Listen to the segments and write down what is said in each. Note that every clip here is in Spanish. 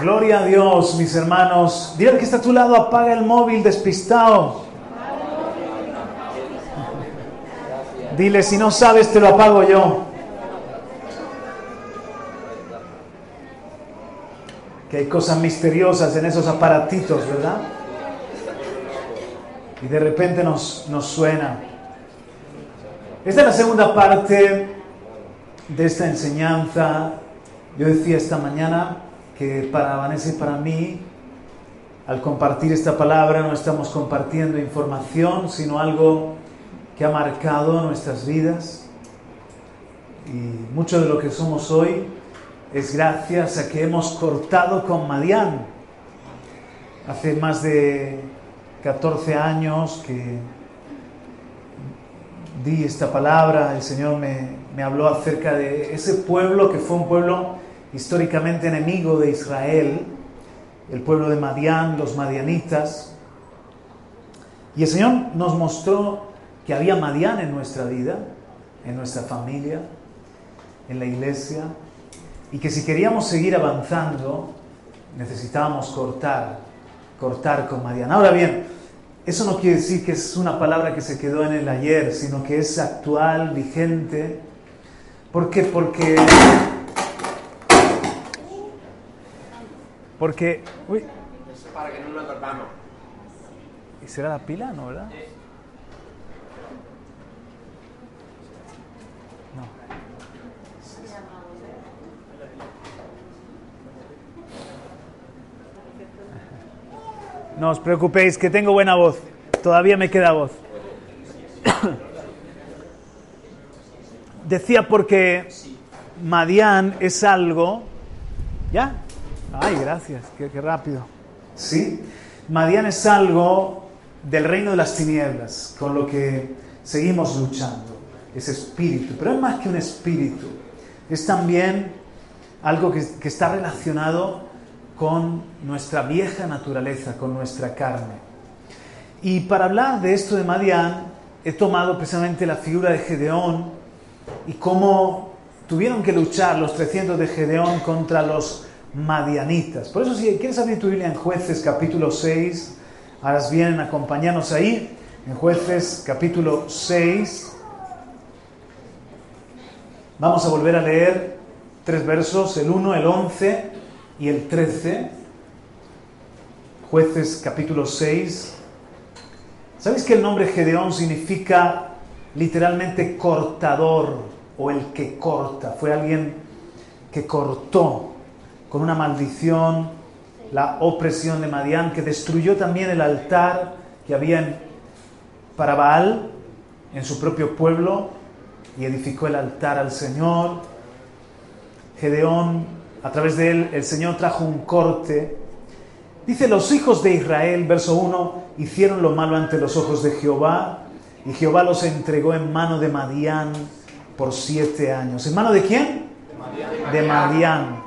Gloria a Dios, mis hermanos. Dile que está a tu lado, apaga el móvil despistado. Dile, si no sabes, te lo apago yo. Que hay cosas misteriosas en esos aparatitos, ¿verdad? Y de repente nos, nos suena. Esta es la segunda parte de esta enseñanza. Yo decía esta mañana que para Vanessa y para mí, al compartir esta palabra, no estamos compartiendo información, sino algo que ha marcado nuestras vidas. Y mucho de lo que somos hoy es gracias a que hemos cortado con Madián. Hace más de 14 años que di esta palabra, el Señor me, me habló acerca de ese pueblo que fue un pueblo históricamente enemigo de Israel, el pueblo de Madián, los madianitas. Y el Señor nos mostró que había Madián en nuestra vida, en nuestra familia, en la iglesia, y que si queríamos seguir avanzando, necesitábamos cortar, cortar con Madián. Ahora bien, eso no quiere decir que es una palabra que se quedó en el ayer, sino que es actual, vigente, ¿Por qué? Porque. Porque. Uy. Para que no nos dormamos. ¿Y será la pila, no, verdad? No. No os preocupéis, que tengo buena voz. Todavía me queda voz. Decía porque Madián es algo... ¿Ya? Ay, gracias, qué, rápido. Sí, Madián es algo del reino de las tinieblas, con lo que seguimos luchando, ese espíritu. Pero es más que un espíritu, es también algo que, que está relacionado con nuestra vieja naturaleza, con nuestra carne. Y para hablar de esto de Madián, he tomado precisamente la figura de Gedeón, y cómo tuvieron que luchar los 300 de Gedeón contra los madianitas. Por eso si quieres abrir tu Biblia en jueces capítulo 6, ahora vienen a acompañarnos ahí, en jueces capítulo 6. Vamos a volver a leer tres versos, el 1, el 11 y el 13. Jueces capítulo 6. ¿Sabéis que el nombre Gedeón significa literalmente cortador o el que corta. Fue alguien que cortó con una maldición la opresión de Madián, que destruyó también el altar que había para Baal en su propio pueblo y edificó el altar al Señor. Gedeón, a través de él, el Señor trajo un corte. Dice, los hijos de Israel, verso 1, hicieron lo malo ante los ojos de Jehová y Jehová los entregó en mano de Madián por siete años. ¿En mano de quién? De Madián.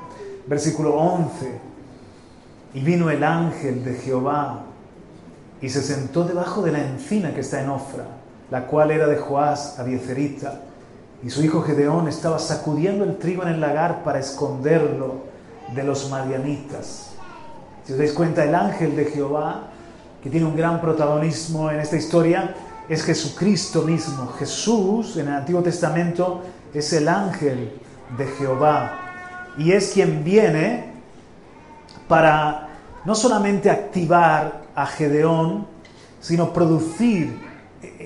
Versículo 11. Y vino el ángel de Jehová y se sentó debajo de la encina que está en Ofra, la cual era de Joás Abiecerita. Y su hijo Gedeón estaba sacudiendo el trigo en el lagar para esconderlo de los madianitas. Si os dais cuenta, el ángel de Jehová, que tiene un gran protagonismo en esta historia, es Jesucristo mismo. Jesús en el Antiguo Testamento es el ángel de Jehová y es quien viene para no solamente activar a Gedeón, sino producir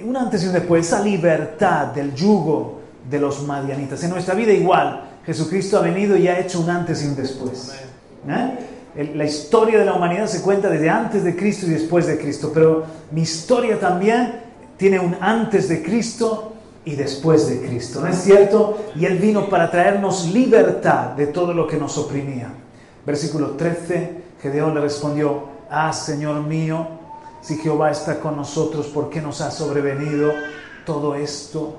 un antes y un después, esa libertad del yugo de los madianitas. En nuestra vida igual, Jesucristo ha venido y ha hecho un antes y un después. ¿Eh? La historia de la humanidad se cuenta desde antes de Cristo y después de Cristo, pero mi historia también tiene un antes de Cristo y después de Cristo. ¿No es cierto? Y Él vino para traernos libertad de todo lo que nos oprimía. Versículo 13, Gedeón le respondió, ah, Señor mío, si Jehová está con nosotros, ¿por qué nos ha sobrevenido todo esto?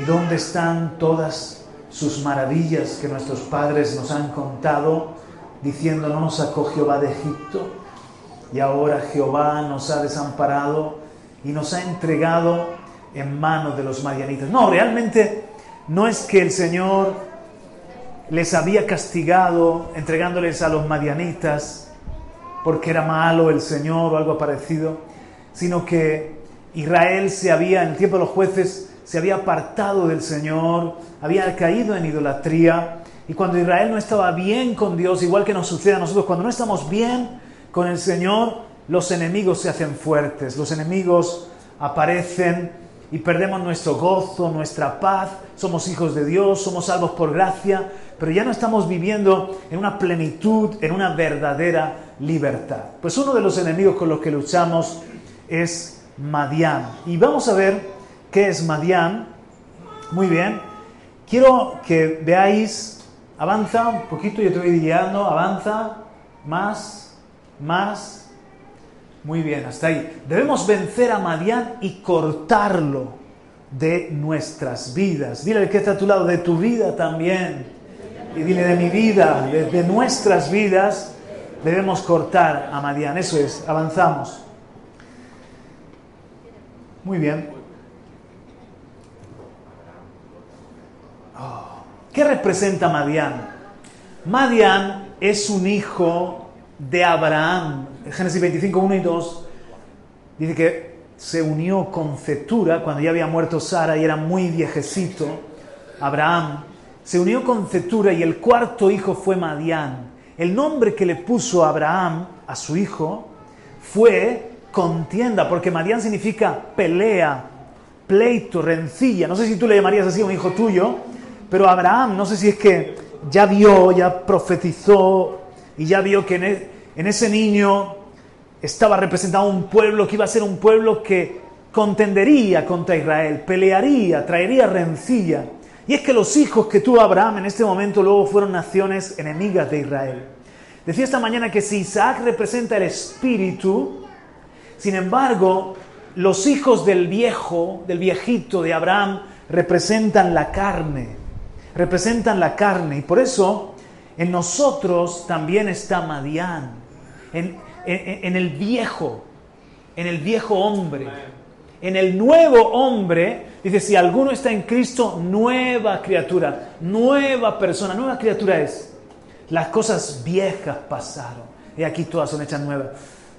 ¿Y dónde están todas sus maravillas que nuestros padres nos han contado, diciendo, no sacó Jehová de Egipto? Y ahora Jehová nos ha desamparado y nos ha entregado en manos de los madianitas. No, realmente no es que el Señor les había castigado entregándoles a los madianitas porque era malo el Señor o algo parecido, sino que Israel se había, en el tiempo de los jueces, se había apartado del Señor, había caído en idolatría, y cuando Israel no estaba bien con Dios, igual que nos sucede a nosotros, cuando no estamos bien con el Señor, los enemigos se hacen fuertes, los enemigos aparecen y perdemos nuestro gozo, nuestra paz, somos hijos de Dios, somos salvos por gracia, pero ya no estamos viviendo en una plenitud, en una verdadera libertad. Pues uno de los enemigos con los que luchamos es Madián. Y vamos a ver qué es Madián. Muy bien. Quiero que veáis, avanza un poquito, yo te voy guiando, avanza, más, más, muy bien, hasta ahí. Debemos vencer a Madián y cortarlo de nuestras vidas. Dile que está a tu lado, de tu vida también. Y dile de mi vida, de, nuestras vidas, debemos cortar a Madián. Eso es, avanzamos. Muy bien. Oh, ¿Qué representa Madián? Madián es un hijo de Abraham. Génesis 25, 1 y 2 dice que se unió con Cetura cuando ya había muerto Sara y era muy viejecito. Abraham se unió con Cetura y el cuarto hijo fue Madián. El nombre que le puso Abraham a su hijo fue contienda, porque Madián significa pelea, pleito, rencilla. No sé si tú le llamarías así a un hijo tuyo, pero Abraham, no sé si es que ya vio, ya profetizó y ya vio que e, en, ese niño estaba representado un pueblo que iba a ser un pueblo que contendería contra Israel, pelearía, traería rencilla. Y es que los hijos que tuvo Abraham en este momento luego fueron naciones enemigas de Israel. Decía esta mañana que si Isaac representa el espíritu, sin embargo, los hijos del viejo, del viejito de Abraham, representan la carne, representan la carne. Y por eso en nosotros también está Madián, en, el viejo, en el viejo hombre. En el nuevo hombre, dice, si alguno está en Cristo, nueva criatura, nueva persona, nueva criatura es. Las cosas viejas pasaron, y aquí todas son hechas nuevas.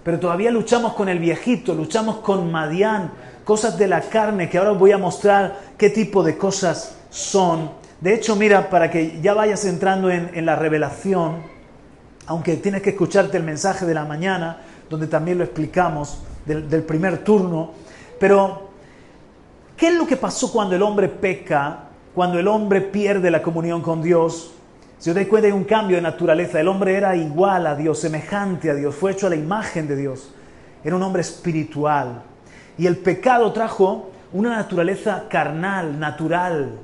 Pero todavía luchamos con el viejito, luchamos con Madián, cosas de la carne, que ahora voy a mostrar qué tipo de cosas son de hecho, mira, para que ya vayas entrando en, la revelación, aunque tienes que escucharte el mensaje de la mañana, donde también lo explicamos, del, primer turno, pero ¿qué es lo que pasó cuando el hombre peca, cuando el hombre pierde la comunión con Dios? Si os dais cuenta, hay un cambio de naturaleza. El hombre era igual a Dios, semejante a Dios, fue hecho a la imagen de Dios. Era un hombre espiritual. Y el pecado trajo una naturaleza carnal, natural,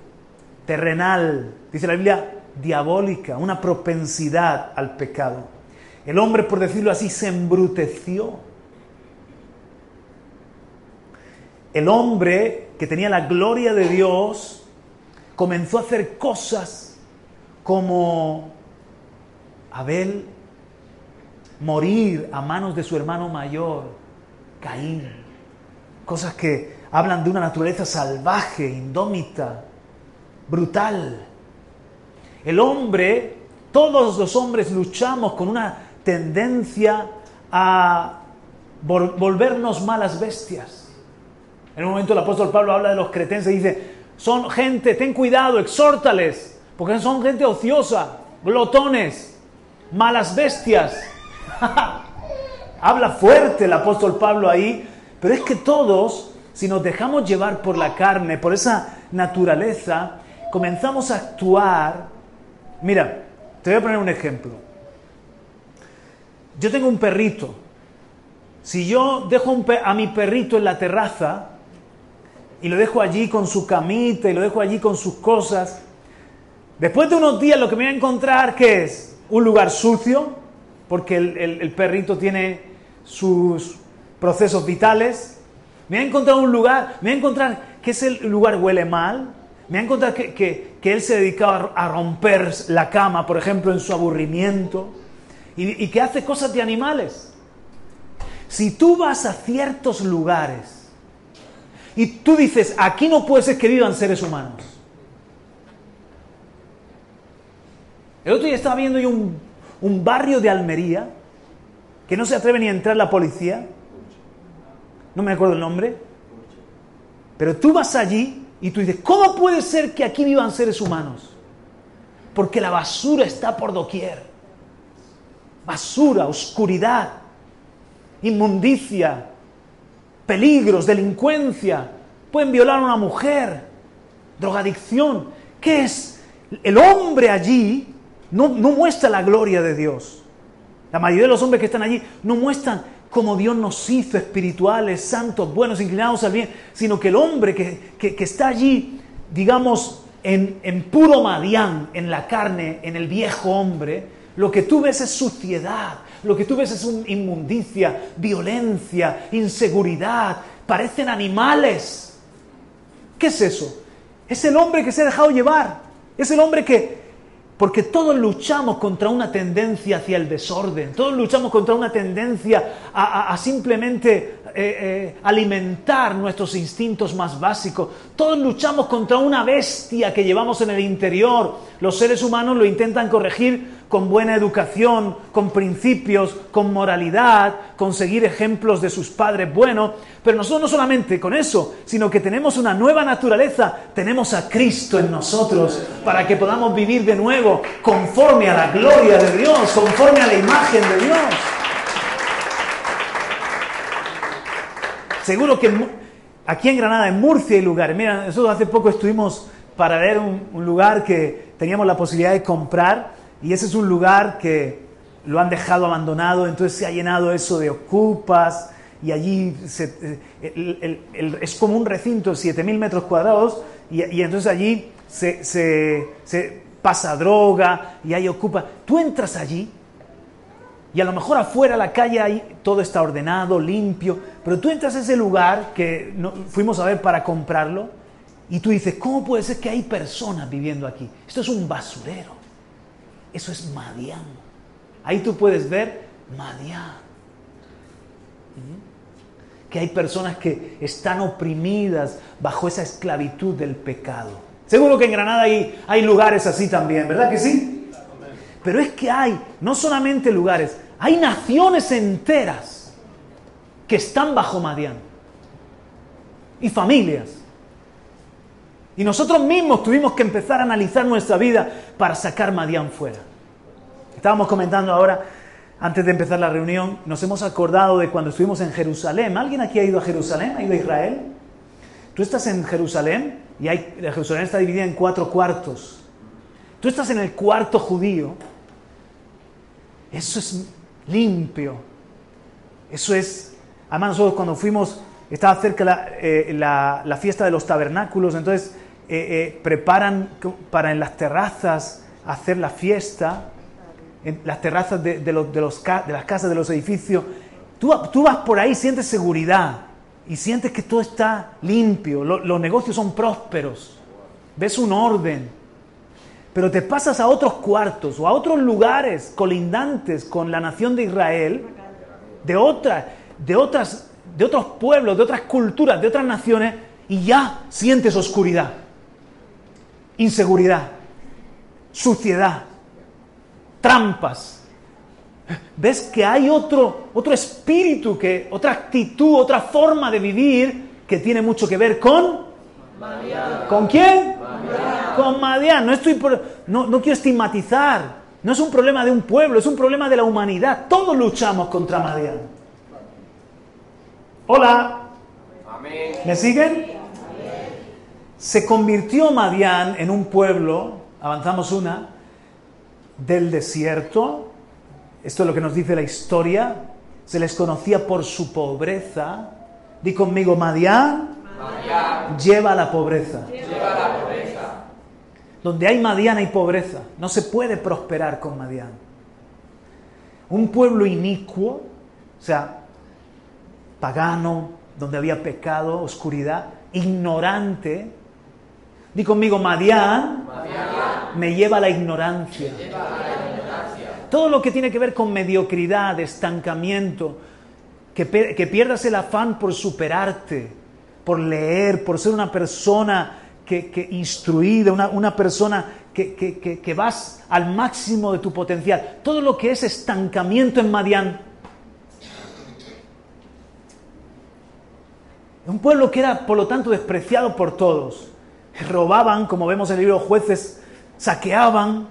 terrenal, dice la Biblia, diabólica, una propensidad al pecado. El hombre, por decirlo así, se embruteció. El hombre que tenía la gloria de Dios comenzó a hacer cosas como Abel morir a manos de su hermano mayor, Caín. Cosas que hablan de una naturaleza salvaje, indómita, brutal. El hombre, todos los hombres luchamos con una tendencia a volvernos malas bestias. En un momento el apóstol Pablo habla de los cretenses y dice, son gente, ten cuidado, exhórtales, porque son gente ociosa, glotones, malas bestias. habla fuerte el apóstol Pablo ahí, pero es que todos, si nos dejamos llevar por la carne, por esa naturaleza, comenzamos a actuar. Mira, te voy a poner un ejemplo. Yo tengo un perrito. Si yo dejo a mi perrito en la terraza, y lo dejo allí con su camita y lo dejo allí con sus cosas. Después de unos días lo que me voy a encontrar, ¿qué es? Un lugar sucio, porque el, perrito tiene sus procesos vitales. Me voy a encontrar un lugar, me voy a encontrar que ese lugar huele mal. Me voy a encontrar que, que, él se dedicaba a romper la cama, por ejemplo, en su aburrimiento, y, que hace cosas de animales. Si tú vas a ciertos lugares y tú dices, aquí no puede ser que vivan seres humanos, El otro día estaba viendo yo un, barrio de Almería que no se atreve ni a entrar la policía. No me acuerdo el nombre. Pero tú vas allí y tú dices, ¿cómo puede ser que aquí vivan seres humanos? Porque la basura está por doquier. Basura, oscuridad, inmundicia, peligros, delincuencia. Pueden violar a una mujer, drogadicción. ¿Qué es? El hombre allí no, muestra la gloria de Dios. La mayoría de los hombres que están allí no muestran cómo Dios nos hizo espirituales, santos, buenos, inclinados al bien, sino que el hombre que, está allí, digamos, en, en, puro madián, en la carne, en el viejo hombre, lo que tú ves es suciedad, lo que tú ves es inmundicia, violencia, inseguridad, parecen animales. ¿Qué es eso? Es el hombre que se ha dejado llevar, es el hombre que, porque todos luchamos contra una tendencia hacia el desorden, todos luchamos contra una tendencia a, simplemente eh, eh, alimentar nuestros instintos más básicos, todos luchamos contra una bestia que llevamos en el interior. Los seres humanos lo intentan corregir con buena educación, con principios, con moralidad, con seguir ejemplos de sus padres buenos, pero nosotros no solamente con eso, sino que tenemos una nueva naturaleza, tenemos a Cristo en nosotros para que podamos vivir de nuevo conforme a la gloria de Dios, conforme a la imagen de Dios. Seguro que aquí en Granada, en Murcia hay lugares. Mira, nosotros hace poco estuvimos para ver un lugar que teníamos la posibilidad de comprar y ese es un lugar que lo han dejado abandonado, entonces se ha llenado eso de ocupas y allí eh, es como un recinto de 7.000 metros cuadrados y, entonces allí se, pasa droga y hay ocupas. Tú entras allí y a lo mejor afuera la calle todo está ordenado, limpio, pero tú entras a ese lugar que fuimos a ver para comprarlo y tú dices, ¿cómo puede ser que hay personas viviendo aquí? Esto es un basurero. Eso es Madián. Ahí tú puedes ver Madián. ¿Mm? Que hay personas que están oprimidas bajo esa esclavitud del pecado. Seguro que en Granada hay, hay lugares así también, ¿verdad que sí? Pero es que hay no solamente lugares, hay naciones enteras que están bajo Madián. Y familias. Y nosotros mismos tuvimos que empezar a analizar nuestra vida para sacar Madián fuera. Estábamos comentando ahora, antes de empezar la reunión, nos hemos acordado de cuando estuvimos en Jerusalén. ¿Alguien aquí ha ido a Jerusalén? ¿Ha ido a Israel? Tú estás en Jerusalén y Jerusalén está dividida en cuatro cuartos. Tú estás en el cuarto judío. Eso es limpio. Eso es... Además nosotros cuando fuimos, estaba cerca la, eh, la, fiesta de los tabernáculos, entonces eh, eh, preparan para en las terrazas hacer la fiesta en las terrazas de, los, de, los, de las casas, de los edificios. Tú, tú, vas por ahí, sientes seguridad y sientes que todo está limpio, los negocios son prósperos, ves un orden. Pero te pasas a otros cuartos o a otros lugares colindantes con la nación de Israel, de, otra, de, otras, de otros pueblos, de otras culturas, de otras naciones, y ya sientes oscuridad, inseguridad, suciedad trampas. Ves que hay otro, otro espíritu, que, otra actitud, otra forma de vivir que tiene mucho que ver con... ¿Con quién? Con Madián. No, estoy no, no quiero estigmatizar. No es un problema de un pueblo, es un problema de la humanidad. Todos luchamos contra Madián. Hola. ¿Me siguen? Se convirtió Madián en un pueblo, avanzamos una, del desierto, esto es lo que nos dice la historia, se les conocía por su pobreza. Di conmigo, Madián. Lleva a la pobreza. Donde hay Madián hay pobreza. No se puede prosperar con Madián. Un pueblo inicuo, o sea, pagano, donde había pecado, oscuridad, ignorante. Di conmigo, Madián, me lleva a la ignorancia. Todo lo que tiene que ver con mediocridad, estancamiento, que, pierdas el afán por superarte, por leer, por ser una persona que, instruida, una, persona que, que, vas al máximo de tu potencial. Todo lo que es estancamiento en Madián. Un pueblo que era, por lo tanto, despreciado por todos. Robaban, como vemos en el libro Jueces, saqueaban,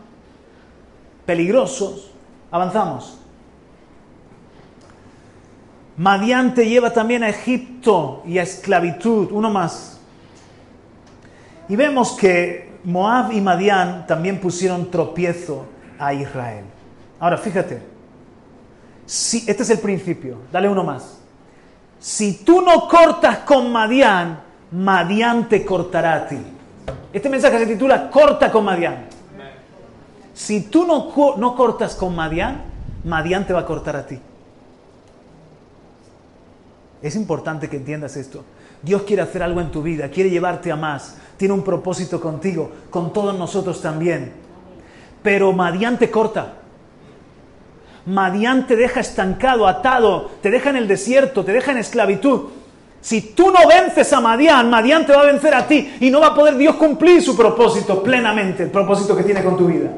peligrosos. Avanzamos. Madián te lleva también a Egipto y a esclavitud, uno más. Y vemos que Moab y Madián también pusieron tropiezo a Israel. Ahora, fíjate, si, este es el principio, dale uno más. Si tú no cortas con Madián, Madián te cortará a ti. Este mensaje se titula Corta con Madián. Si tú no, no cortas con Madián, Madián te va a cortar a ti. Es importante que entiendas esto. Dios quiere hacer algo en tu vida, quiere llevarte a más, tiene un propósito contigo, con todos nosotros también. Pero Madián te corta. Madián te deja estancado, atado, te deja en el desierto, te deja en esclavitud. Si tú no vences a Madián, Madián te va a vencer a ti y no va a poder Dios cumplir su propósito plenamente, el propósito que tiene con tu vida.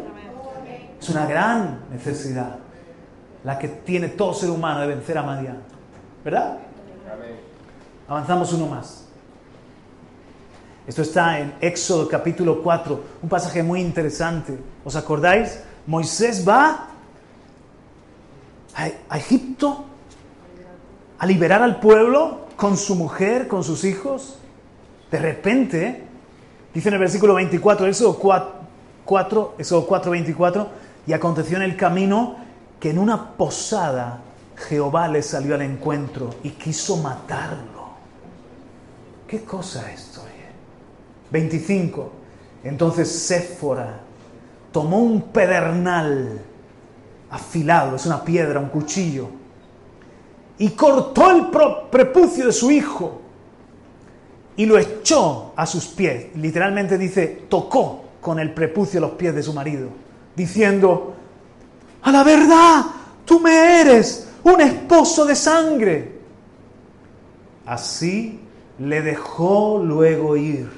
Es una gran necesidad la que tiene todo ser humano de vencer a Madián. ¿Verdad? Avanzamos uno más. Esto está en Éxodo capítulo 4, un pasaje muy interesante. ¿Os acordáis? Moisés va a, Egipto a liberar al pueblo con su mujer, con sus hijos. De repente, dice en el versículo 24, Éxodo 4, 4 Éxodo 4, 24, y aconteció en el camino que en una posada Jehová le salió al encuentro y quiso matarlo. ¿Qué cosa es esto? 25. Entonces Séfora tomó un pedernal afilado, es una piedra, un cuchillo, y cortó el prepucio de su hijo y lo echó a sus pies. Literalmente dice, tocó con el prepucio los pies de su marido diciendo, a la verdad, tú me eres un esposo de sangre. Así le dejó luego ir.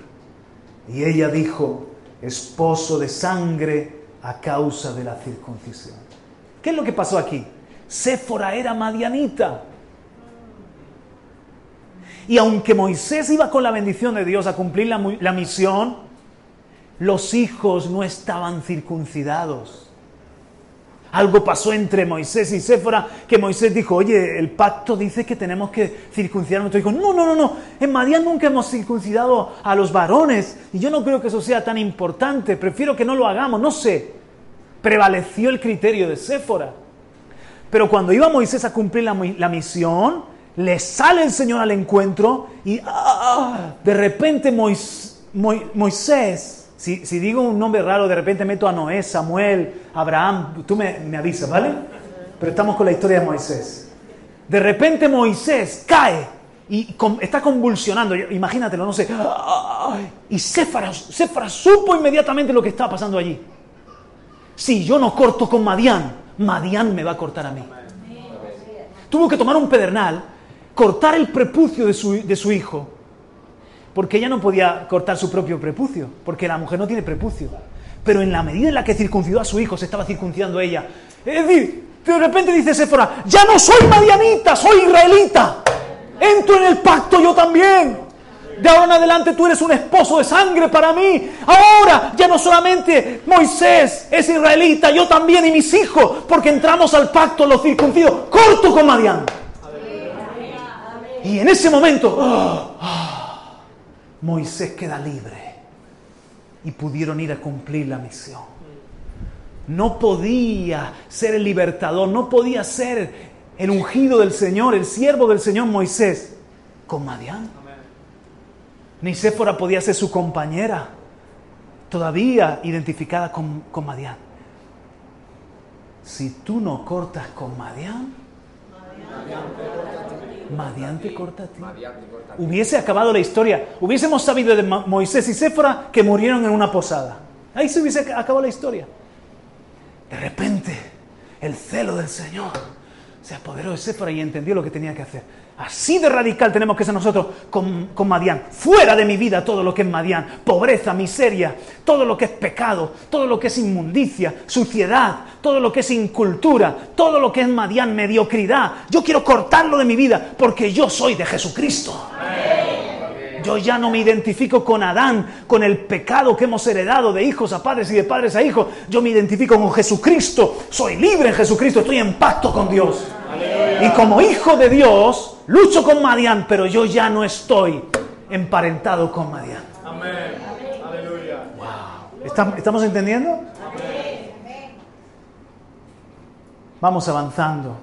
Y ella dijo, esposo de sangre a causa de la circuncisión. ¿Qué es lo que pasó aquí? Séfora era madianita. Y aunque Moisés iba con la bendición de Dios a cumplir la, la misión, los hijos no estaban circuncidados. Algo pasó entre Moisés y Séfora que Moisés dijo, oye, el pacto dice que tenemos que circuncidar a nuestro hijo. No, no, no, no. En Madián nunca hemos circuncidado a los varones y yo no creo que eso sea tan importante. Prefiero que no lo hagamos. No sé. Prevaleció el criterio de Séfora. Pero cuando iba Moisés a cumplir la, misión, le sale el Señor al encuentro y ah, de repente Moisés si, digo un nombre raro, de repente meto a Noé, Samuel, Abraham, tú me, avisas, ¿vale? Pero estamos con la historia de Moisés. De repente Moisés cae y está convulsionando, imagínatelo, no sé. Y Céfara, supo inmediatamente lo que estaba pasando allí. Si yo no corto con Madián, Madián me va a cortar a mí. Tuvo que tomar un pedernal, cortar el prepucio de su hijo porque ella no podía cortar su propio prepucio, porque la mujer no tiene prepucio. Pero en la medida en la que circuncidó a su hijo, se estaba circuncidando ella. Es decir, de repente dice Séfora, ya no soy madianita, soy israelita. Entro en el pacto yo también. De ahora en adelante tú eres un esposo de sangre para mí. Ahora ya no solamente Moisés es israelita, yo también y mis hijos, porque entramos al pacto los circuncidos. Corto con Madian. Y en ese momento... ¡ah! ¡ah! Moisés queda libre y pudieron ir a cumplir la misión. No podía ser el libertador, no podía ser el ungido del Señor, el siervo del Señor Moisés, con Madián. Ni Séfora podía ser su compañera, todavía identificada con, Madián. Si tú no cortas con Madián, Madián te corta a ti. Hubiese acabado la historia. Hubiésemos sabido de Moisés y Séfora que murieron en una posada. Ahí se hubiese acabado la historia. De repente, el celo del Señor se apoderó de Séfora y entendió lo que tenía que hacer. Así de radical tenemos que ser nosotros con, con Madián. Fuera de mi vida todo lo que es Madián. Pobreza, miseria, todo lo que es pecado, todo lo que es inmundicia, suciedad, todo lo que es incultura, todo lo que es Madián, mediocridad. Yo quiero cortarlo de mi vida porque yo soy de Jesucristo. Yo ya no me identifico con Adán, con el pecado que hemos heredado de hijos a padres y de padres a hijos. Yo me identifico con Jesucristo. Soy libre en Jesucristo. Estoy en pacto con Dios. Y como hijo de Dios, lucho con Madián, pero yo ya no estoy emparentado con Madián. Amén. Aleluya. Wow. ¿Estamos entendiendo? Vamos avanzando.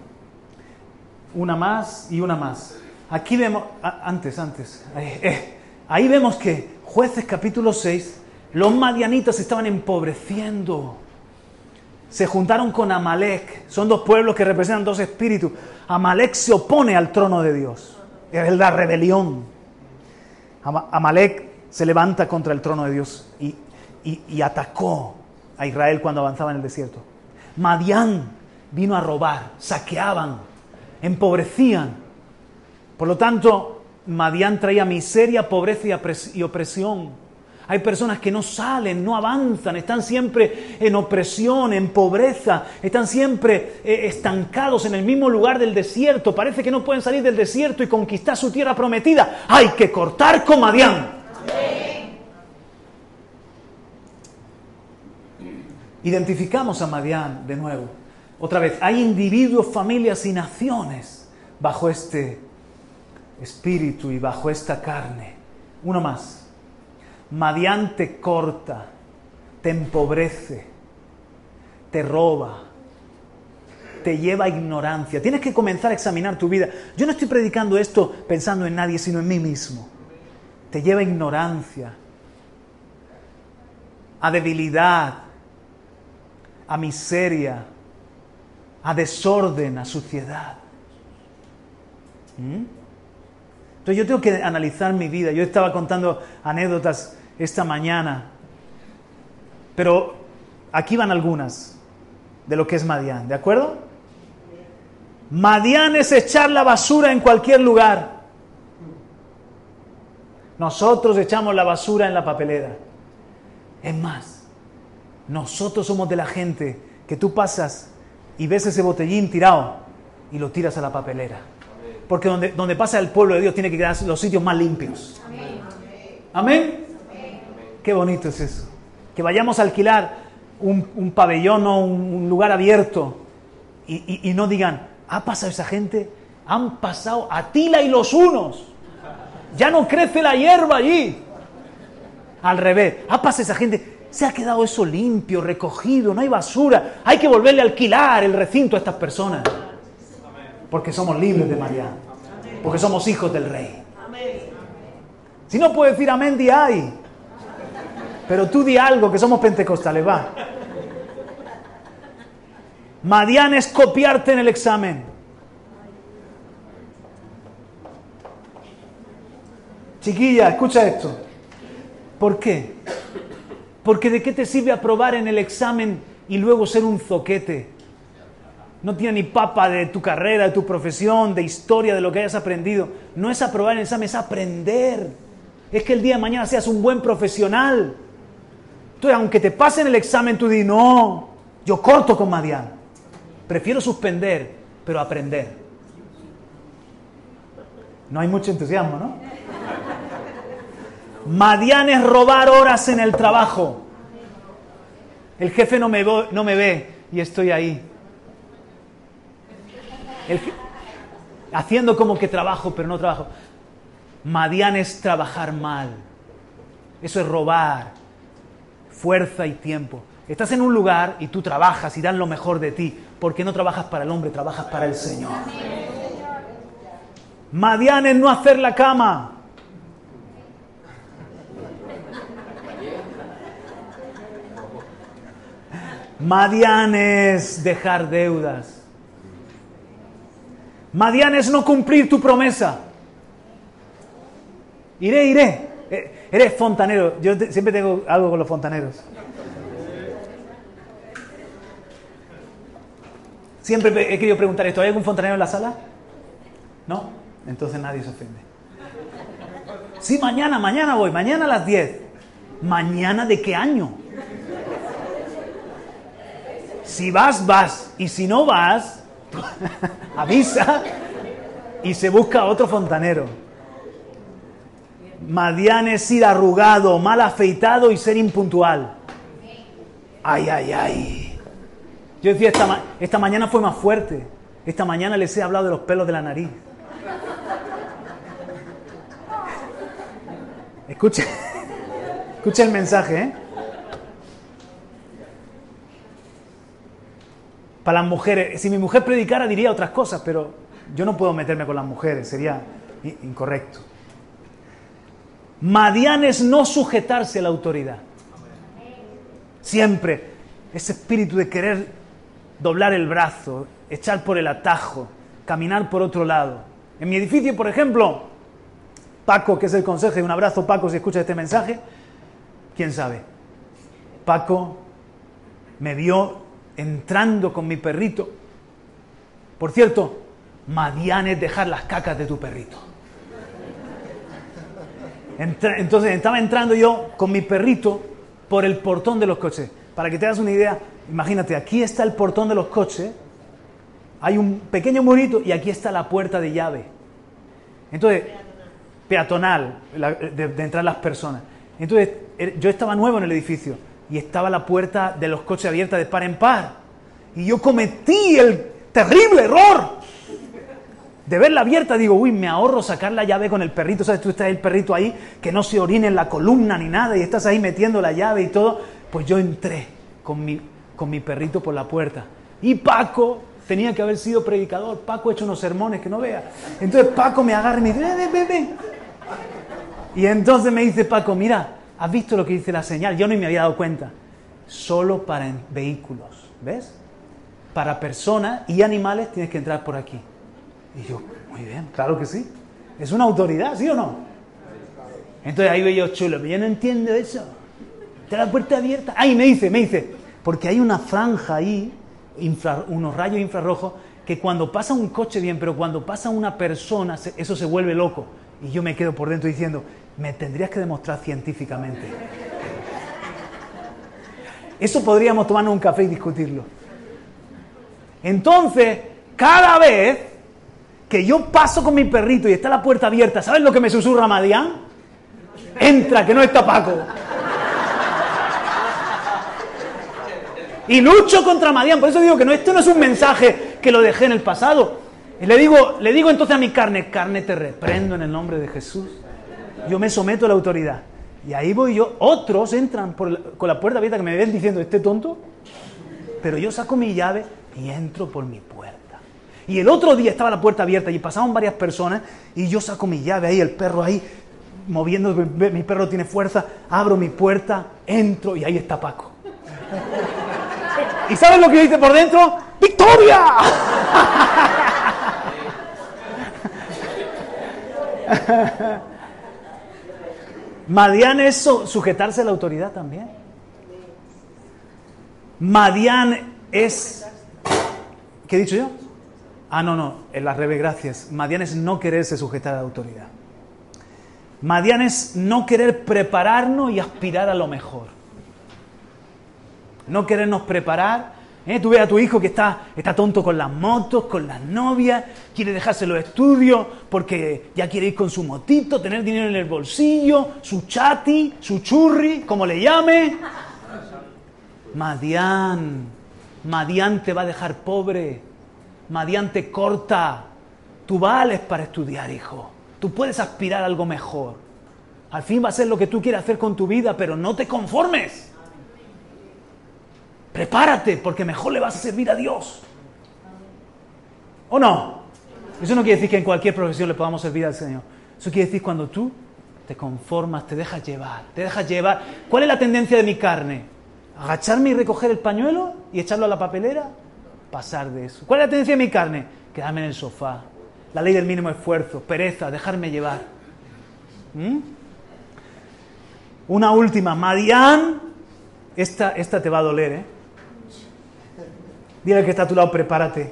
Una más y una más. Aquí vemos, antes, antes, eh, eh, ahí vemos que jueces capítulo 6, los madianitas estaban empobreciendo. Se juntaron con Amalek, son dos pueblos que representan dos espíritus. Amalek se opone al trono de Dios, es la rebelión. Amalek se levanta contra el trono de Dios y, y atacó a Israel cuando avanzaba en el desierto. Madián vino a robar, saqueaban, empobrecían por lo tanto, Madián traía miseria, pobreza y opresión. Hay personas que no salen, no avanzan, están siempre en opresión, en pobreza, están siempre eh, estancados en el mismo lugar del desierto. Parece que no pueden salir del desierto y conquistar su tierra prometida. Hay que cortar con Madián. Identificamos a Madián de nuevo. Otra vez, hay individuos, familias y naciones bajo este espíritu y bajo esta carne. Uno más. Madián te corta, te empobrece, te roba, te lleva a ignorancia. Tienes que comenzar a examinar tu vida. Yo no estoy predicando esto pensando en nadie, sino en mí mismo. Te lleva a ignorancia, a debilidad, a miseria, a desorden, a suciedad. ¿Mm? Entonces yo tengo que analizar mi vida. Yo estaba contando anécdotas esta mañana, pero aquí van algunas de lo que es Madián, ¿de acuerdo? Madián es echar la basura en cualquier lugar. Nosotros echamos la basura en la papelera. Es más, nosotros somos de la gente que tú pasas y ves ese botellín tirado y lo tiras a la papelera porque donde, donde pasa el pueblo de Dios tiene que quedar los sitios más limpios. Amén. Qué bonito es eso. Que vayamos a alquilar un, pabellón o un, lugar abierto y, no digan, ha pasado esa gente, han pasado Atila y los unos. Ya no crece la hierba allí. Al revés, ha pasado esa gente, se ha quedado eso limpio, recogido, no hay basura. Hay que volverle a alquilar el recinto a estas personas. Porque somos libres de María. Porque somos hijos del Rey. Si no puedes decir amén, di ay. Pero tú di algo, que somos pentecostales, va. Madian es copiarte en el examen. Chiquilla, escucha esto. ¿Por qué? Porque de qué te sirve aprobar en el examen y luego ser un zoquete no tiene ni papa de tu carrera, de tu profesión, de historia, de lo que hayas aprendido. No es aprobar el examen, es aprender. Es que el día de mañana seas un buen profesional. Entonces, aunque te pasen el examen, tú di, no, yo corto con Madian. Prefiero suspender, pero aprender. No hay mucho entusiasmo, ¿no? Madian es robar horas en el trabajo. El jefe no me, no me ve y estoy ahí haciendo como que trabajo, pero no trabajo. Madian es trabajar mal. Eso es robar fuerza y tiempo. Estás en un lugar y tú trabajas y das lo mejor de ti, porque no trabajas para el hombre, trabajas para el Señor. Madián es no hacer la cama. Madián es dejar deudas. Madián es no cumplir tu promesa. Iré, iré. Eh, eres fontanero. Yo siempre tengo algo con los fontaneros. Siempre he querido preguntar esto. ¿Hay algún fontanero en la sala? ¿No? Entonces nadie se ofende. Sí, mañana, mañana voy. Mañana a las 10. ¿Mañana de qué año? Si vas, vas. Y si no vas, avisa y se busca otro fontanero. Madián es ir arrugado, mal afeitado y ser impuntual. Ay, ay, ay. Yo decía, esta, esta mañana fue más fuerte. Esta mañana les he hablado de los pelos de la nariz. Escuche, escuche el mensaje, ¿eh? Para las mujeres, si mi mujer predicara diría otras cosas, pero yo no puedo meterme con las mujeres, sería incorrecto. Madián es no sujetarse a la autoridad. Siempre ese espíritu de querer doblar el brazo, echar por el atajo, caminar por otro lado. En mi edificio, por ejemplo, Paco, que es el consejo, y un abrazo Paco si escucha este mensaje, quién sabe. Paco me vio entrando con mi perrito. Por cierto, Madian es dejar las cacas de tu perrito. Entonces estaba entrando yo con mi perrito por el portón de los coches. Para que te hagas una idea, imagínate, aquí está el portón de los coches, hay un pequeño murito y aquí está la puerta de llave. Entonces, peatonal, de, de entrar las personas. Entonces, er, yo estaba nuevo en el edificio y estaba la puerta de los coches abierta de par en par. Y yo cometí el terrible error de verla abierta. Digo, uy, me ahorro sacar la llave con el perrito. ¿Sabes? Tú estás el perrito ahí, que no se orine en la columna ni nada, y estás ahí metiendo la llave y todo. Pues yo entré con mi, con mi perrito por la puerta. Y Paco tenía que haber sido predicador. Paco ha hecho unos sermones que no vea. Entonces Paco me agarra y me dice, ven, ven, ven. Y entonces me dice Paco, mira, ¿Has visto lo que dice la señal? Yo no me había dado cuenta. Solo para vehículos, ¿ves? Para personas y animales tienes que entrar por aquí. Y yo, muy bien, claro que sí. Es una autoridad, ¿sí o no? Entonces ahí veo yo chulo, pero yo no entiendo eso. Está la puerta abierta. Ahí me dice, me dice, porque hay una franja ahí, unos rayos infrarrojos, que cuando pasa un coche bien, pero cuando pasa una persona, eso se vuelve loco. Y yo me quedo por dentro diciendo, me tendrías que demostrar científicamente. Eso podríamos tomarnos un café y discutirlo. Entonces, cada vez que yo paso con mi perrito y está la puerta abierta, ¿sabes lo que me susurra Madián? Entra, que no está Paco. Y lucho contra Madián, por eso digo que no, esto no es un mensaje que lo dejé en el pasado. Y le digo, le digo entonces a mi carne, carne te reprendo en el nombre de Jesús yo me someto a la autoridad. Y ahí voy yo, otros entran con la puerta abierta que me ven diciendo, este tonto, pero yo saco mi llave y entro por mi puerta. Y el otro día estaba la puerta abierta y pasaban varias personas y yo saco mi llave ahí, el perro ahí, moviendo, mi perro tiene fuerza, abro mi puerta, entro y ahí está Paco. ¿Y sabes lo que dice por dentro? ¡Victoria! Madián es sujetarse a la autoridad también. Madián es... ¿Qué he dicho yo? Ah, no, no, en las revés, gracias. Madián es no quererse sujetar a la autoridad. Madián es no querer prepararnos y aspirar a lo mejor. No querernos preparar ¿Eh? Tú ves a tu hijo que está, está tonto con las motos, con las novias, quiere dejarse los estudios porque ya quiere ir con su motito, tener dinero en el bolsillo, su chati, su churri, como le llame. Madián, Madián te va a dejar pobre, Madián te corta. Tú vales para estudiar, hijo. Tú puedes aspirar a algo mejor. Al fin va a ser lo que tú quieras hacer con tu vida, pero no te conformes. Prepárate, porque mejor le vas a servir a Dios. ¿O no? Eso no quiere decir que en cualquier profesión le podamos servir al Señor. Eso quiere decir cuando tú te conformas, te dejas llevar, te dejas llevar. ¿Cuál es la tendencia de mi carne? agacharme y recoger el pañuelo y echarlo a la papelera, pasar de eso. ¿Cuál es la tendencia de mi carne? Quedarme en el sofá. La ley del mínimo esfuerzo, pereza, dejarme llevar. ¿Mm? Una última, Madián, esta, esta te va a doler, ¿eh? Dile que está a tu lado, prepárate.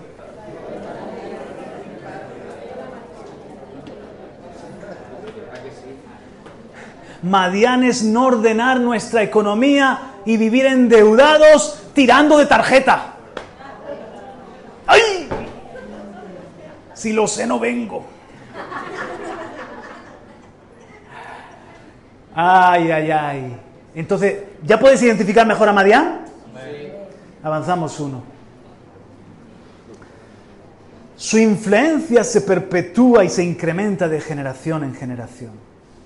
Madián es no ordenar nuestra economía y vivir endeudados tirando de tarjeta. ¡Ay! Si lo sé, no vengo. Ay, ay, ay. Entonces, ¿ya puedes identificar mejor a Madián? Avanzamos uno. Su influencia se perpetúa y se incrementa de generación en generación.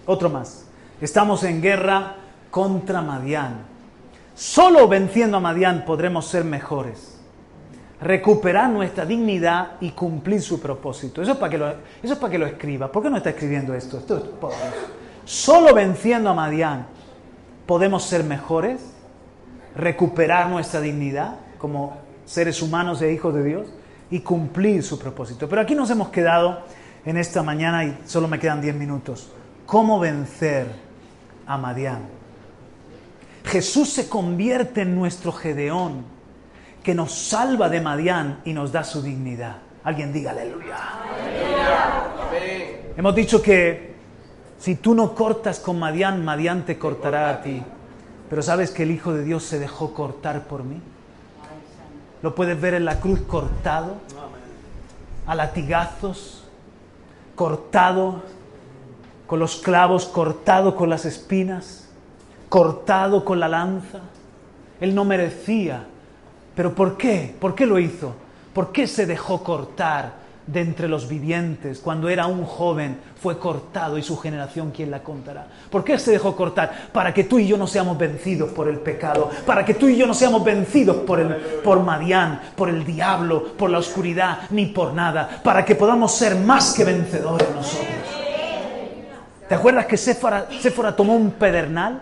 Otro más. Estamos en guerra contra Madián. Solo venciendo a Madián podremos ser mejores, recuperar nuestra dignidad y cumplir su propósito. Eso es para que lo, eso es para que lo escriba. ¿Por qué no está escribiendo esto? Esto es poderoso. Solo venciendo a Madián podemos ser mejores, recuperar nuestra dignidad como seres humanos e hijos de Dios y cumplir su propósito. Pero aquí nos hemos quedado en esta mañana y solo me quedan 10 minutos. ¿Cómo vencer a Madián. Jesús se convierte en nuestro Gedeón, que nos salva de Madián y nos da su dignidad. Alguien diga aleluya. Hemos dicho que si tú no cortas con Madián, Madián te cortará a ti. Pero sabes que el Hijo de Dios se dejó cortar por mí. Lo puedes ver en la cruz cortado, a latigazos, cortado con los clavos, cortado con las espinas, cortado con la lanza. Él no merecía. ¿Pero por qué? ¿Por qué lo hizo? ¿Por qué se dejó cortar de entre los vivientes cuando era un joven? Fue cortado y su generación, ¿quién la contará? ¿Por qué se dejó cortar? Para que tú y yo no seamos vencidos por el pecado, para que tú y yo no seamos vencidos por, el, por Madián, por el diablo, por la oscuridad, ni por nada, para que podamos ser más que vencedores nosotros. ¿Te acuerdas que Séfora, tomó un pedernal?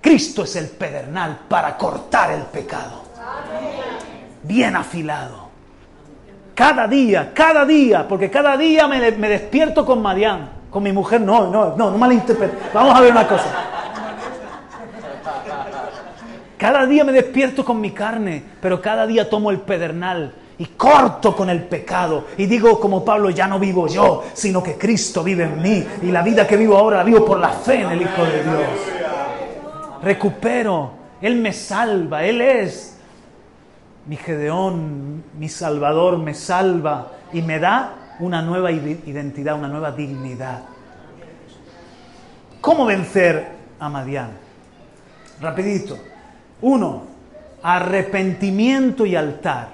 Cristo es el pedernal para cortar el pecado. Bien afilado. Cada día, cada día, porque cada día me, despierto con Marián. Con mi mujer, no, no, no, no malinterpretes. Vamos a ver una cosa. Cada día me despierto con mi carne, pero cada día tomo el pedernal y corto con el pecado y digo como Pablo, ya no vivo yo, sino que Cristo vive en mí y la vida que vivo ahora la vivo por la fe en el Hijo de Dios. Recupero, Él me salva, Él es mi Gedeón, mi Salvador, me salva y me da una nueva identidad, una nueva dignidad. ¿Cómo vencer a Madián? Rapidito. Uno, arrepentimiento y altar.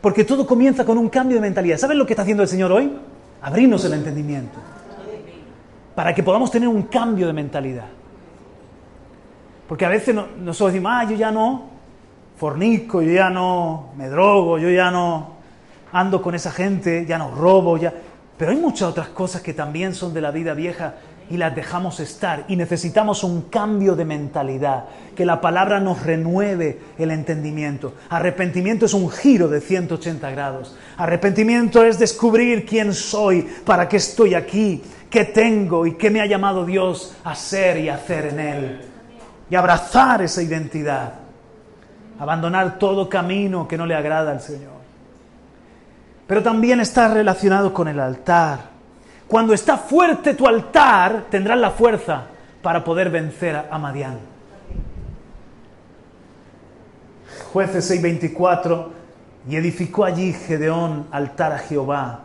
Porque todo comienza con un cambio de mentalidad. ¿Saben lo que está haciendo el Señor hoy? Abrirnos el entendimiento. Para que podamos tener un cambio de mentalidad. Porque a veces nosotros decimos, ah, yo ya no fornico, yo ya no me drogo, yo ya no ando con esa gente, ya no robo, ya... Pero hay muchas otras cosas que también son de la vida vieja y las dejamos estar. Y necesitamos un cambio de mentalidad, que la palabra nos renueve el entendimiento. Arrepentimiento es un giro de 180 grados. Arrepentimiento es descubrir quién soy, para qué estoy aquí, qué tengo y qué me ha llamado Dios a ser y hacer en Él. Y abrazar esa identidad. Abandonar todo camino que no le agrada al Señor. Pero también está relacionado con el altar cuando está fuerte tu altar, tendrás la fuerza para poder vencer a Madián. Jueces 6:24, y edificó allí Gedeón altar a Jehová,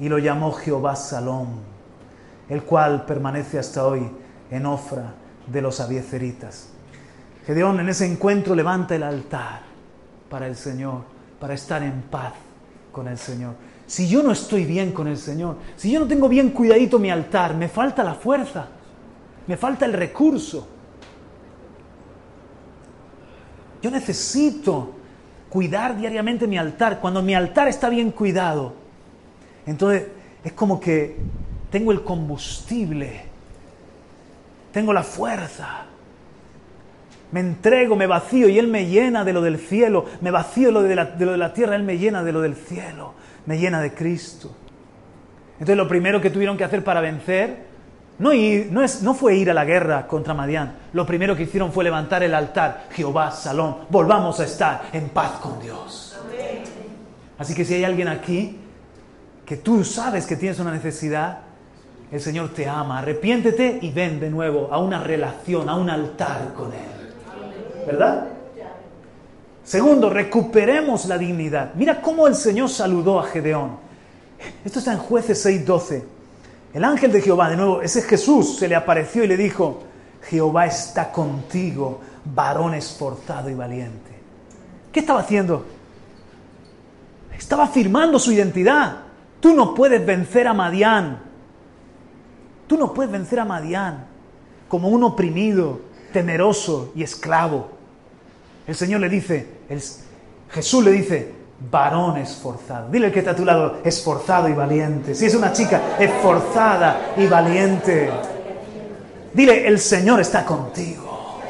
y lo llamó Jehová Salom, el cual permanece hasta hoy en Ofra de los abieceritas. Gedeón en ese encuentro levanta el altar para el Señor, para estar en paz con el Señor. Si yo no estoy bien con el Señor, si yo no tengo bien cuidadito mi altar, me falta la fuerza, me falta el recurso. Yo necesito cuidar diariamente mi altar. Cuando mi altar está bien cuidado, entonces es como que tengo el combustible, tengo la fuerza me entrego, me vacío y Él me llena de lo del cielo, me vacío lo de la, de lo de la tierra, Él me llena de lo del cielo, me llena de Cristo. Entonces lo primero que tuvieron que hacer para vencer no, no, es, no, fue ir a la guerra contra Madián, lo primero que hicieron fue levantar el altar, Jehová, Salón, volvamos a estar en paz con Dios. Así que si hay alguien aquí que tú sabes que tienes una necesidad, el Señor te ama, arrepiéntete y ven de nuevo a una relación, a un altar con Él. ¿Verdad? Segundo, recuperemos la dignidad. Mira cómo el Señor saludó a Gedeón. Esto está en jueces 6:12. El ángel de Jehová, de nuevo, ese Jesús, se le apareció y le dijo, Jehová está contigo, varón esforzado y valiente. ¿Qué estaba haciendo? Estaba afirmando su identidad. Tú no puedes vencer a Madián. Tú no puedes vencer a Madián como un oprimido, temeroso y esclavo. El Señor le dice, Jesús le dice, varón esforzado. Dile el que está a tu lado, esforzado y valiente. Si es una chica, esforzada y valiente. Dile, el Señor está contigo.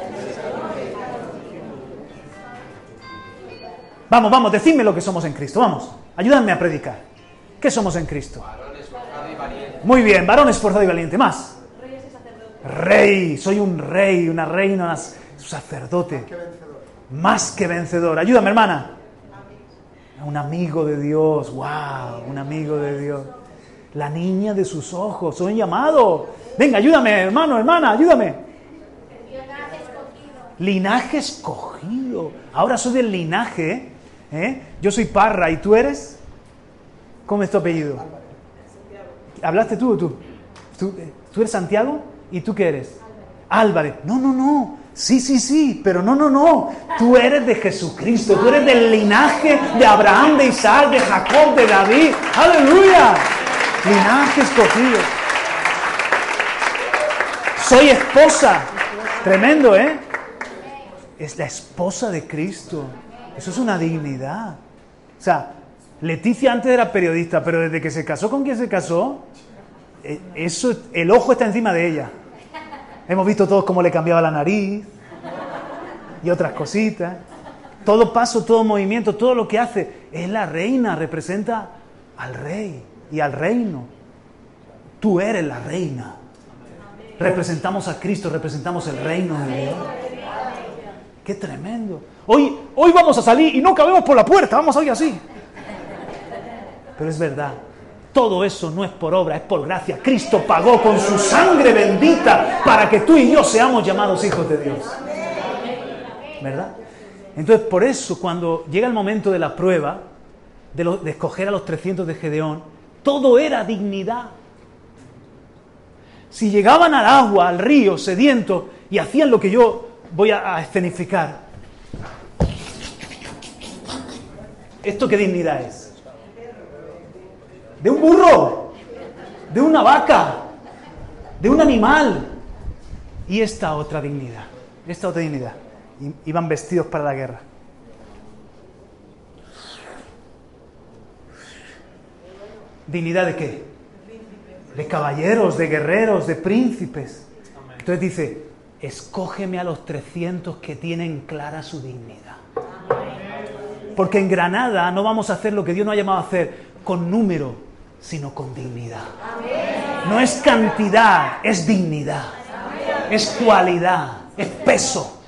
Vamos, vamos, decidme lo que somos en Cristo. Vamos, ayúdame a predicar. ¿Qué somos en Cristo? Muy bien, varón esforzado y valiente. Más. Rey, soy un rey, una reina, un sacerdote. Más que vencedor. Ayúdame, hermana un amigo de Dios, wow, un amigo de Dios. La niña de sus ojos, soy llamado. Venga, ayúdame, hermano, hermana, ayúdame. Linaje escogido. Linaje escogido. Ahora soy del linaje. ¿eh? Yo soy Parra, ¿y tú eres? ¿Cómo es tu apellido? ¿Hablaste tú o tú? tú? ¿Tú eres Santiago? ¿Y tú qué eres? Álvarez. No, no, no. Sí, sí, sí, pero no, no, no. Tú eres de Jesucristo, tú eres del linaje de Abraham, de Isaac, de Jacob, de David. Aleluya. Linaje escogido. Soy esposa. Tremendo, ¿eh? Es la esposa de Cristo. Eso es una dignidad. O sea, Leticia antes era periodista, pero desde que se casó con quien se casó, eh, eso, el ojo está encima de ella. Hemos visto todos cómo le cambiaba la nariz y otras cositas. Todo paso, todo movimiento, todo lo que hace es la reina, representa al rey y al reino. Tú eres la reina. Representamos a Cristo, representamos el reino de Dios. Qué tremendo. Hoy, hoy vamos a salir y no cabemos por la puerta, vamos a ir así. Pero es verdad, todo eso no es por obra, es por gracia. Cristo pagó con su sangre bendita para que tú y yo seamos llamados hijos de Dios. ¿Verdad? Entonces, por eso, cuando llega el momento de la prueba, de, escoger a los 300 de Gedeón, todo era dignidad. Si llegaban al agua, al río, sedientos, y hacían lo que yo voy a escenificar, ¿esto qué dignidad es? De un burro, de una vaca, de un animal. Y esta otra dignidad, esta otra dignidad. Iban vestidos para la guerra. ¿Dignidad de qué? De caballeros, de guerreros, de príncipes. Entonces dice, escógeme a los 300 que tienen clara su dignidad. Porque en Granada no vamos a hacer lo que Dios nos ha llamado a hacer con número, sino con dignidad. No es cantidad, es dignidad. Es cualidad, es peso.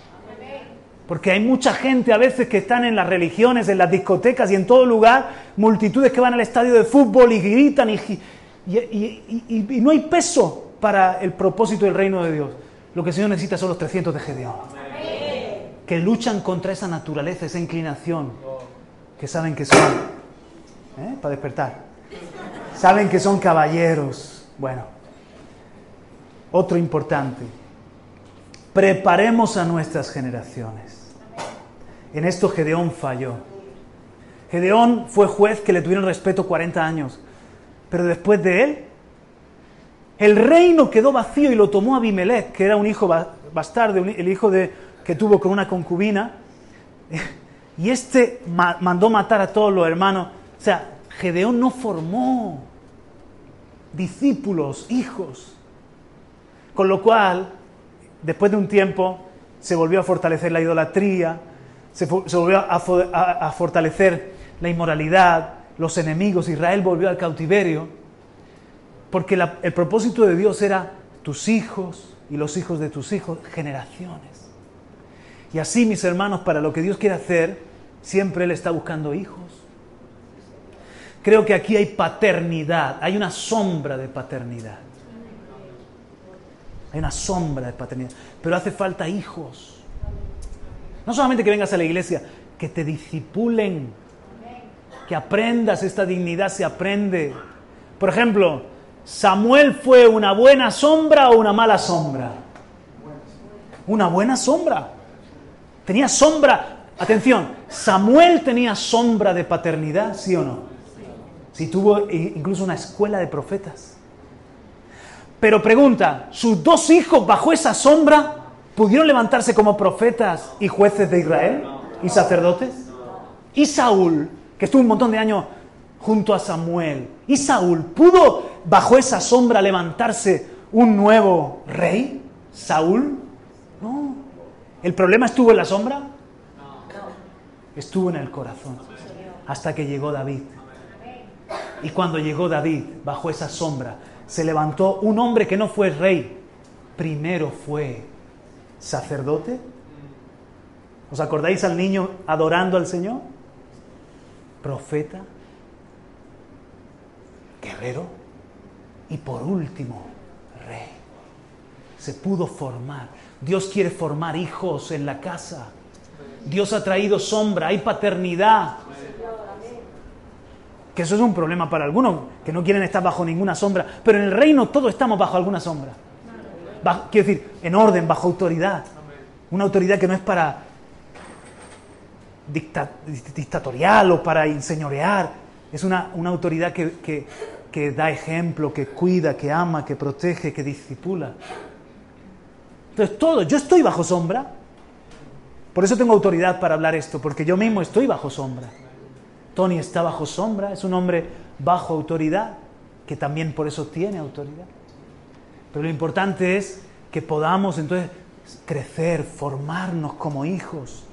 Porque hay mucha gente a veces que están en las religiones, en las discotecas y en todo lugar, multitudes que van al estadio de fútbol y gritan y, y, no hay peso para el propósito del reino de Dios. Lo que el Señor necesita son los 300 de Gedeón. Que luchan contra esa naturaleza, esa inclinación, que saben que son, ¿eh? para despertar. Saben que son caballeros. Bueno, otro importante. Preparemos a nuestras generaciones. En esto Gedeón falló. Gedeón fue juez que le tuvieron respeto 40 años. Pero después de él, el reino quedó vacío y lo tomó Abimelech, que era un hijo bastardo, el hijo de, que tuvo con una concubina. Y este mandó matar a todos los hermanos. O sea, Gedeón no formó discípulos, hijos. Con lo cual, después de un tiempo, se volvió a fortalecer la idolatría, se, volvió a, fortalecer la inmoralidad, los enemigos, Israel volvió al cautiverio, porque el propósito de Dios era tus hijos y los hijos de tus hijos, generaciones. Y así, mis hermanos, para lo que Dios quiere hacer, siempre Él está buscando hijos. Creo que aquí hay paternidad, hay una sombra de paternidad. Hay una sombra de paternidad, pero hace falta hijos. No solamente que vengas a la iglesia, que te disipulen, que aprendas esta dignidad, se aprende. Por ejemplo, ¿Samuel fue una buena sombra o una mala sombra? Una buena sombra. Tenía sombra. Atención, ¿Samuel tenía sombra de paternidad, sí o no? Sí, tuvo incluso una escuela de profetas. Pero pregunta, ¿sus dos hijos bajo esa sombra pudieron levantarse como profetas y jueces de Israel y sacerdotes? ¿Y Saúl, que estuvo un montón de años junto a Samuel, y Saúl pudo bajo esa sombra levantarse un nuevo rey? ¿Saúl? No. ¿El problema estuvo en la sombra? Estuvo en el corazón. Hasta que llegó David. Y cuando llegó David bajo esa sombra, se levantó un hombre que no fue rey, primero fue sacerdote. ¿Os acordáis al niño adorando al Señor? Profeta, guerrero y por último, rey. Se pudo formar. Dios quiere formar hijos en la casa. Dios ha traído sombra, hay paternidad. Que eso es un problema para algunos, que no quieren estar bajo ninguna sombra. Pero en el reino todos estamos bajo alguna sombra. quiero decir, en orden, bajo autoridad. Una autoridad que no es para dictatorial o para enseñorear. Es una, autoridad que, que da ejemplo, que cuida, que ama, que protege, que discipula. Entonces, todo, yo estoy bajo sombra. Por eso tengo autoridad para hablar esto, porque yo mismo estoy bajo sombra. Tony está bajo sombra, es un hombre bajo autoridad, que también por eso tiene autoridad. Pero lo importante es que podamos entonces crecer, formarnos como hijos.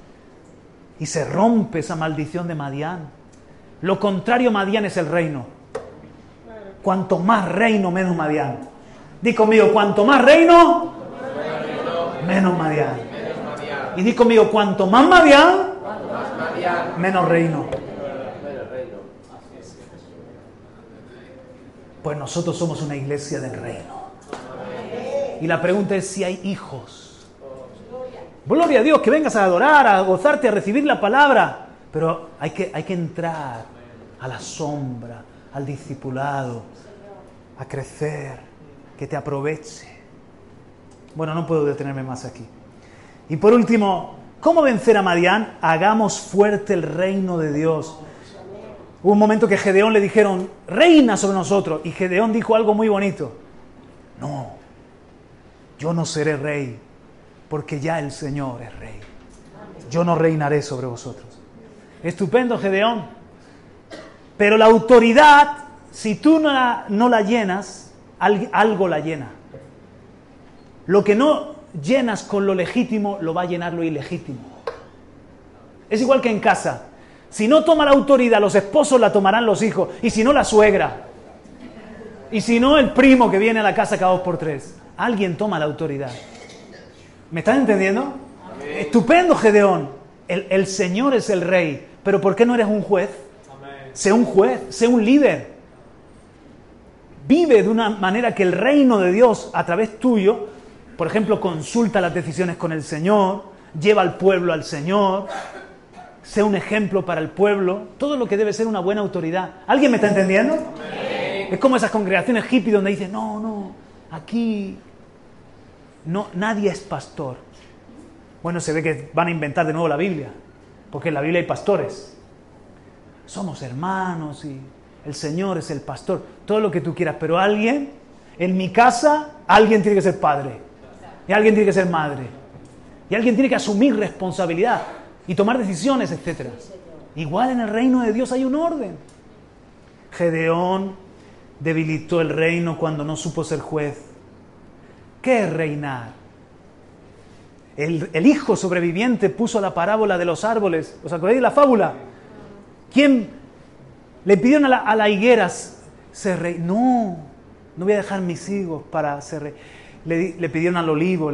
Y se rompe esa maldición de Madián. Lo contrario Madián es el reino. Cuanto más reino, menos Madián. Di conmigo, cuanto más reino, menos Madián. Y di conmigo, cuanto más Madián, menos reino. Pues nosotros somos una iglesia del reino. Y la pregunta es si hay hijos. Gloria a Dios, que vengas a adorar, a gozarte, a recibir la palabra. Pero hay que, hay que entrar a la sombra, al discipulado, a crecer, que te aproveche. Bueno, no puedo detenerme más aquí. Y por último, ¿cómo vencer a Madián? Hagamos fuerte el reino de Dios. Hubo un momento que Gedeón le dijeron, reina sobre nosotros. Y Gedeón dijo algo muy bonito. No, yo no seré rey, porque ya el Señor es rey. Yo no reinaré sobre vosotros. Estupendo, Gedeón. Pero la autoridad, si tú no la, no la llenas, algo la llena. Lo que no llenas con lo legítimo, lo va a llenar lo ilegítimo. Es igual que en casa. Si no toma la autoridad, los esposos la tomarán los hijos. Y si no, la suegra. Y si no, el primo que viene a la casa cada dos por tres. Alguien toma la autoridad. ¿Me están entendiendo? Estupendo, Gedeón. El, Señor es el rey. Pero ¿por qué no eres un juez? Sé un juez, sé un líder. Vive de una manera que el reino de Dios, a través tuyo, por ejemplo, consulta las decisiones con el Señor, lleva al pueblo al Señor, sea un ejemplo para el pueblo, todo lo que debe ser una buena autoridad. ¿Alguien me está entendiendo? Es como esas congregaciones hippies donde dicen, no, no, aquí no, nadie es pastor. Bueno, se ve que van a inventar de nuevo la Biblia, porque en la Biblia hay pastores. Somos hermanos y el Señor es el pastor, todo lo que tú quieras, pero alguien, en mi casa, alguien tiene que ser padre, y alguien tiene que ser madre, y alguien tiene que asumir responsabilidad y tomar decisiones, etc. Igual en el reino de Dios hay un orden. Gedeón debilitó el reino cuando no supo ser juez. ¿Qué es reinar? el, hijo sobreviviente puso la parábola de los árboles. ¿Os acordáis de la fábula? ¿Quién le pidieron a la, higuera ser rey? No, no voy a dejar mis hijos para ser rey. Le, pidieron al olivo,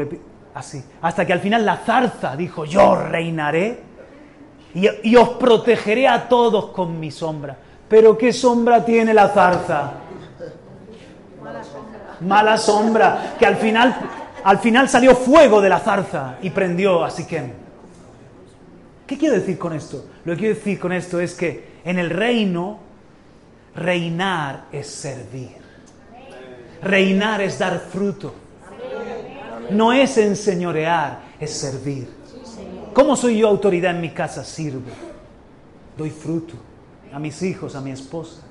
así. Hasta que al final la zarza dijo, yo reinaré y, os protegeré a todos con mi sombra. Pero ¿qué sombra tiene la zarza? Mala sombra, que al final al final salió fuego de la zarza y prendió a Siquem. ¿Qué quiero decir con esto? Lo que quiero decir con esto es que en el reino, reinar es servir. Reinar es dar fruto. No es enseñorear, es servir. ¿Cómo soy yo autoridad en mi casa? Sirvo. Doy fruto a mis hijos, a mi esposa.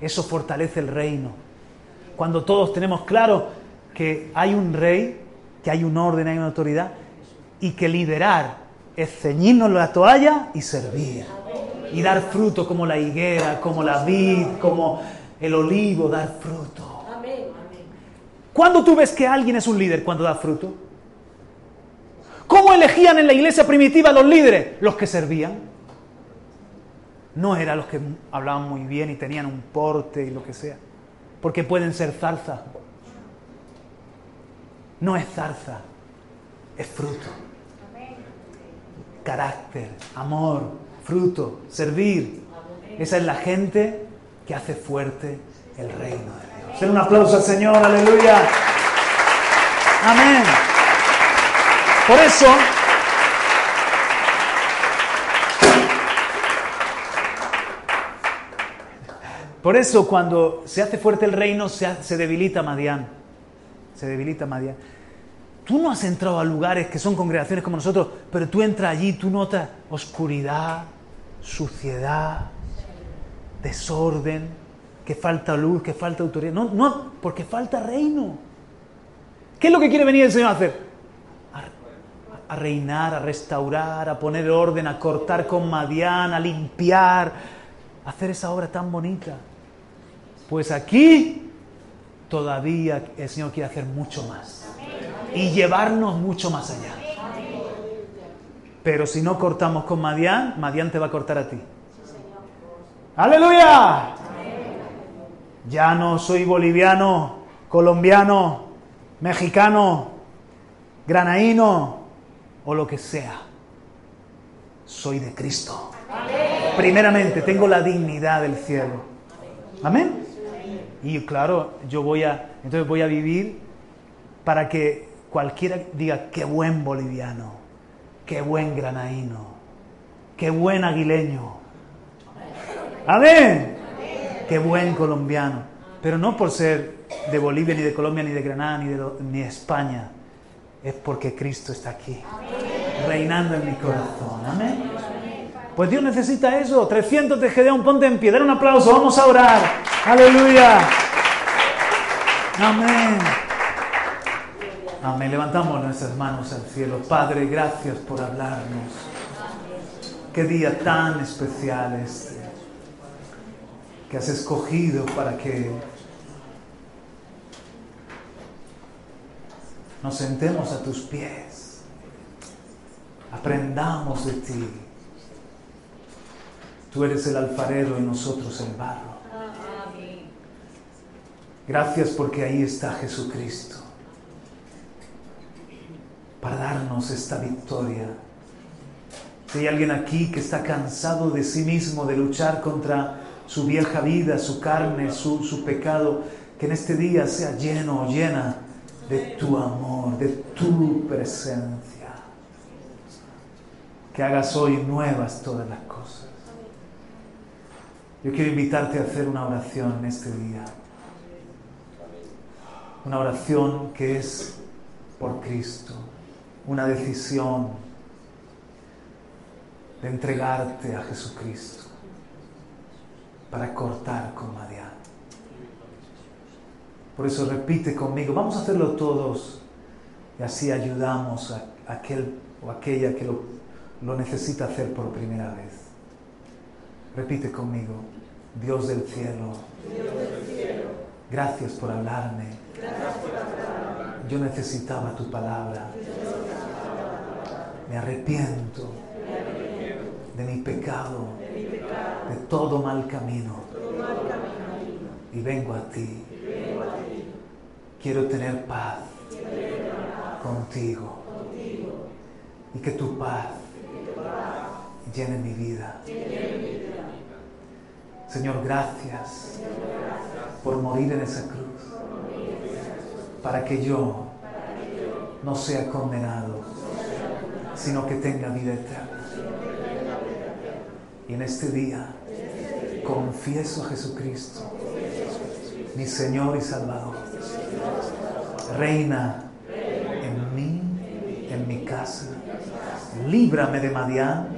Eso fortalece el reino. Cuando todos tenemos claro que hay un rey, que hay un orden, hay una autoridad, y que liderar es ceñirnos la toalla y servir. Y dar fruto como la higuera, como la vid, como el olivo, dar fruto. ¿Cuándo tú ves que alguien es un líder? Cuando da fruto. ¿Cómo elegían en la iglesia primitiva los líderes? Los que servían. No eran los que hablaban muy bien y tenían un porte y lo que sea. Porque pueden ser zarzas no es zarza, es fruto. Carácter, amor, fruto, servir. Esa es la gente que hace fuerte el reino de. Den un aplauso al Señor, aleluya. Amén. Por eso, por eso cuando se hace fuerte el reino se, se debilita Madián se debilita Madian. Tú no has entrado a lugares que son congregaciones como nosotros, pero tú entras allí, tú notas oscuridad, suciedad, desorden, que falta luz, que falta autoridad. No, no, porque falta reino. ¿Qué es lo que quiere venir el Señor a hacer? A, reinar, a restaurar, a poner orden, a cortar con Madian, a limpiar, a hacer esa obra tan bonita. Pues aquí todavía el Señor quiere hacer mucho más y llevarnos mucho más allá. Pero si no cortamos con Madián, Madián te va a cortar a ti. Aleluya. Ya no soy boliviano, colombiano, mexicano, granaíno o lo que sea. Soy de Cristo. Primeramente, tengo la dignidad del cielo. Amén. Y claro, yo voy a, entonces voy a vivir para que cualquiera diga, qué buen boliviano, qué buen granaíno, qué buen aguileño. Amén. Qué buen colombiano. Pero no por ser de Bolivia, ni de Colombia, ni de Granada, ni de, ni España. Es porque Cristo está aquí, reinando en mi corazón. Amén. Pues Dios necesita eso. 300 de Gedeón, ponte en pie. Dar un aplauso. Vamos a orar. Aleluya. Amén. Amén. Levantamos nuestras manos al cielo. Padre, gracias por hablarnos. Qué día tan especial este que has escogido para que nos sentemos a tus pies. Aprendamos de ti Tú eres el alfarero y nosotros el barro. Gracias porque ahí está Jesucristo para darnos esta victoria. Si hay alguien aquí que está cansado de sí mismo, de luchar contra su vieja vida, su carne, su, su pecado, que en este día sea lleno o llena de tu amor, de tu presencia. Que hagas hoy nuevas todas las cosas. Yo quiero invitarte a hacer una oración en este día. Una oración que es por Cristo. Una decisión de entregarte a Jesucristo para cortar con Madian. Por eso repite conmigo, vamos a hacerlo todos y así ayudamos a aquel o aquella que lo, lo necesita hacer por primera vez. Repite conmigo, Dios del cielo, gracias por hablarme. Yo necesitaba tu palabra. Me arrepiento de mi pecado, de todo mal camino. Y vengo a ti. Quiero tener paz contigo. Y que tu paz llene mi vida. Señor, gracias por morir en esa cruz. Para que yo no sea condenado, sino que tenga vida eterna. Y en este día confieso a Jesucristo, mi Señor y Salvador. Reina en mí, en mi casa. Líbrame de Madián.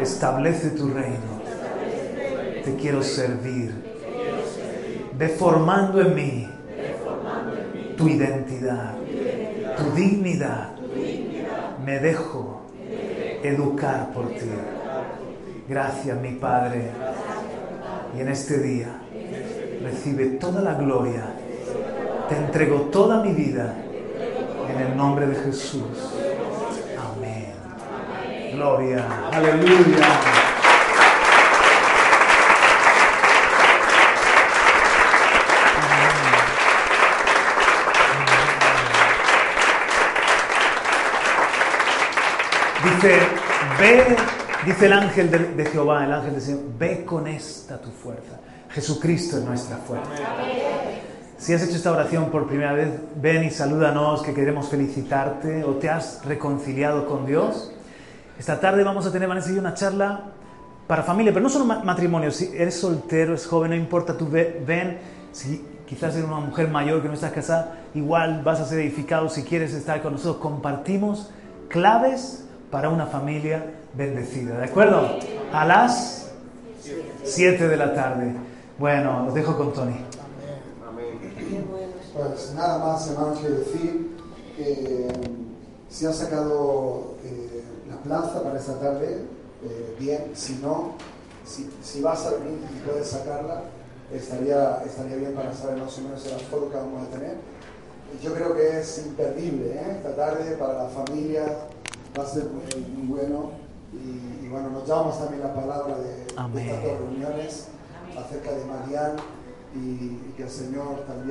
Establece tu reino. Te quiero servir. Deformando en mí tu identidad, tu dignidad. Me dejo educar por ti. Gracias, mi Padre. Y en este día recibe toda la gloria. Te entrego toda mi vida en el nombre de Jesús. Amén. Gloria. Aleluya. Dice, ve, dice el ángel de, de, Jehová, el ángel del Señor, ve con esta tu fuerza. Jesucristo es nuestra fuerza. Si has hecho esta oración por primera vez, ven y salúdanos, que queremos felicitarte o te has reconciliado con Dios. Esta tarde vamos a tener, Vanessa y yo, una charla para familia, pero no solo matrimonio. Si eres soltero, es joven, no importa, tú ven. Si quizás eres una mujer mayor que no estás casada, igual vas a ser edificado si quieres estar con nosotros. Compartimos claves para una familia bendecida. ¿De acuerdo? A las 7 de la tarde. Bueno, los dejo con Tony. Pues nada más, hermanos, que decir que si has sacado eh, la plaza para esta tarde, eh, bien, si no, si, si, vas a venir y puedes sacarla, estaría, estaría bien para saber más o menos el aforo que vamos a tener. Yo creo que es imperdible ¿eh? esta tarde para la familia, va a ser muy, muy bueno. Y, y, bueno, nos llevamos también la palabra de, de estas dos reuniones acerca de Marián y, y que el Señor también.